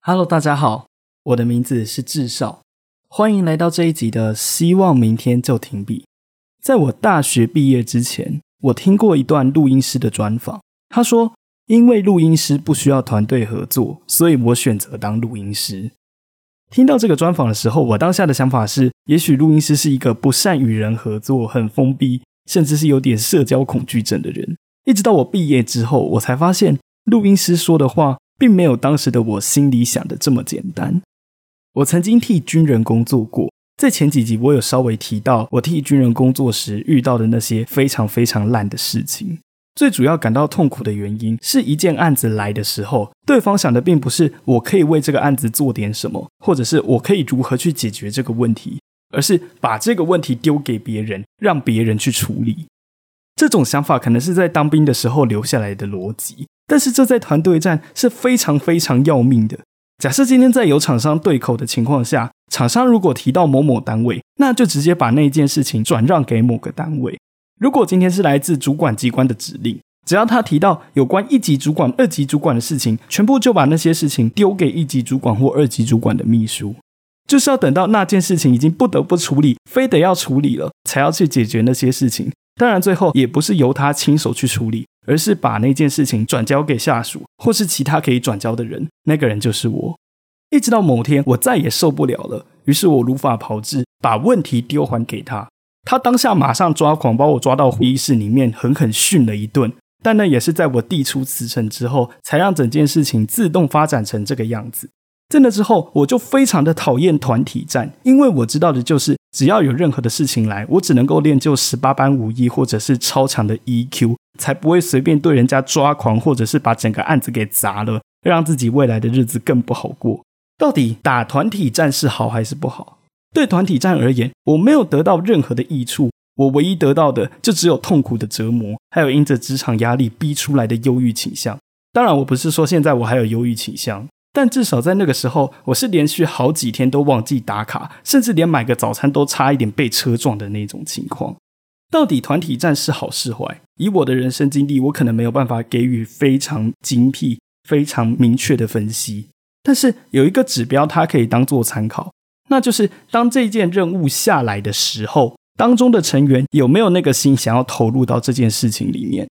Hello，大家好，我的名字是智少，欢迎来到这一集的《希望明天就停笔》。在我大学毕业之前，我听过一段录音师的专访，他说：“因为录音师不需要团队合作，所以我选择当录音师。”听到这个专访的时候，我当下的想法是：也许录音师是一个不善与人合作、很封闭，甚至是有点社交恐惧症的人。一直到我毕业之后，我才发现录音师说的话。并没有当时的我心里想的这么简单。我曾经替军人工作过，在前几集我有稍微提到，我替军人工作时遇到的那些非常非常烂的事情。最主要感到痛苦的原因，是一件案子来的时候，对方想的并不是我可以为这个案子做点什么，或者是我可以如何去解决这个问题，而是把这个问题丢给别人，让别人去处理。这种想法可能是在当兵的时候留下来的逻辑。但是这在团队战是非常非常要命的。假设今天在有厂商对口的情况下，厂商如果提到某某单位，那就直接把那件事情转让给某个单位。如果今天是来自主管机关的指令，只要他提到有关一级主管、二级主管的事情，全部就把那些事情丢给一级主管或二级主管的秘书，就是要等到那件事情已经不得不处理，非得要处理了，才要去解决那些事情。当然，最后也不是由他亲手去处理。而是把那件事情转交给下属，或是其他可以转交的人，那个人就是我。一直到某天，我再也受不了了，于是我如法炮制，把问题丢还给他。他当下马上抓狂，把我抓到会议室里面，狠狠训了一顿。但那也是在我递出辞呈之后，才让整件事情自动发展成这个样子。在那之后，我就非常的讨厌团体战，因为我知道的就是，只要有任何的事情来，我只能够练就十八般武艺，或者是超强的 EQ。才不会随便对人家抓狂，或者是把整个案子给砸了，让自己未来的日子更不好过。到底打团体战是好还是不好？对团体战而言，我没有得到任何的益处，我唯一得到的就只有痛苦的折磨，还有因着职场压力逼出来的忧郁倾向。当然，我不是说现在我还有忧郁倾向，但至少在那个时候，我是连续好几天都忘记打卡，甚至连买个早餐都差一点被车撞的那种情况。到底团体战是好是坏？以我的人生经历，我可能没有办法给予非常精辟、非常明确的分析。但是有一个指标，它可以当做参考，那就是当这件任务下来的时候，当中的成员有没有那个心想要投入到这件事情里面。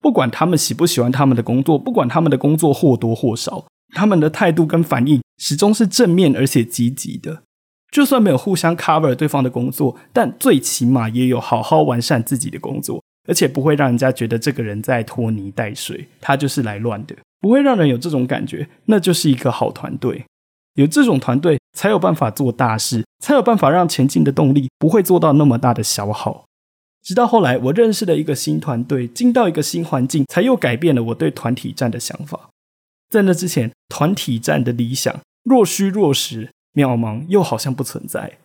不管他们喜不喜欢他们的工作，不管他们的工作或多或少，他们的态度跟反应始终是正面而且积极的。就算没有互相 cover 对方的工作，但最起码也有好好完善自己的工作，而且不会让人家觉得这个人在拖泥带水，他就是来乱的，不会让人有这种感觉，那就是一个好团队。有这种团队，才有办法做大事，才有办法让前进的动力不会做到那么大的消耗。直到后来，我认识了一个新团队，进到一个新环境，才又改变了我对团体战的想法。在那之前，团体战的理想若虚若实。渺茫又好像不存在。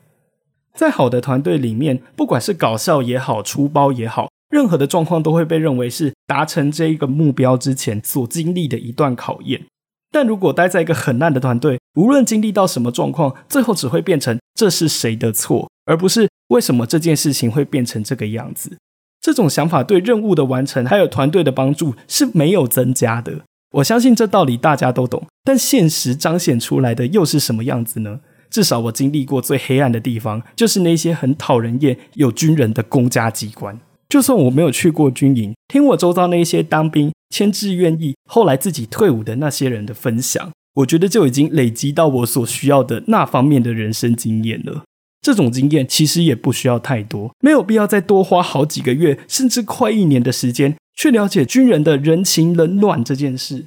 在好的团队里面，不管是搞笑也好，出包也好，任何的状况都会被认为是达成这一个目标之前所经历的一段考验。但如果待在一个很烂的团队，无论经历到什么状况，最后只会变成这是谁的错，而不是为什么这件事情会变成这个样子。这种想法对任务的完成还有团队的帮助是没有增加的。我相信这道理大家都懂，但现实彰显出来的又是什么样子呢？至少我经历过最黑暗的地方，就是那些很讨人厌、有军人的公家机关。就算我没有去过军营，听我周遭那些当兵、签志愿役、后来自己退伍的那些人的分享，我觉得就已经累积到我所需要的那方面的人生经验了。这种经验其实也不需要太多，没有必要再多花好几个月，甚至快一年的时间。去了解军人的人情冷暖这件事。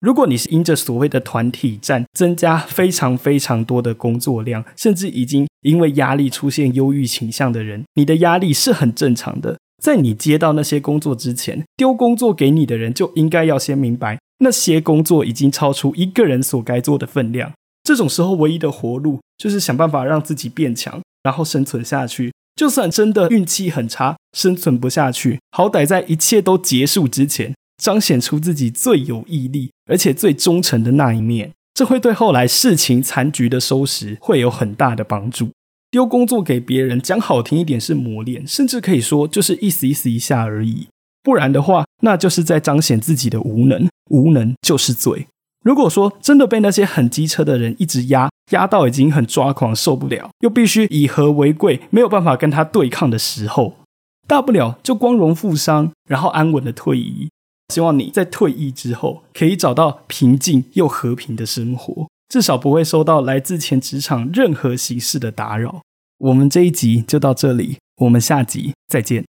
如果你是因着所谓的团体战增加非常非常多的工作量，甚至已经因为压力出现忧郁倾向的人，你的压力是很正常的。在你接到那些工作之前，丢工作给你的人就应该要先明白，那些工作已经超出一个人所该做的分量。这种时候，唯一的活路就是想办法让自己变强，然后生存下去。就算真的运气很差，生存不下去，好歹在一切都结束之前，彰显出自己最有毅力而且最忠诚的那一面。这会对后来事情残局的收拾会有很大的帮助。丢工作给别人，讲好听一点是磨练，甚至可以说就是意思意思一下而已。不然的话，那就是在彰显自己的无能，无能就是罪。如果说真的被那些很机车的人一直压，压到已经很抓狂受不了，又必须以和为贵，没有办法跟他对抗的时候，大不了就光荣负伤，然后安稳的退役。希望你在退役之后，可以找到平静又和平的生活，至少不会收到来自前职场任何形式的打扰。我们这一集就到这里，我们下集再见。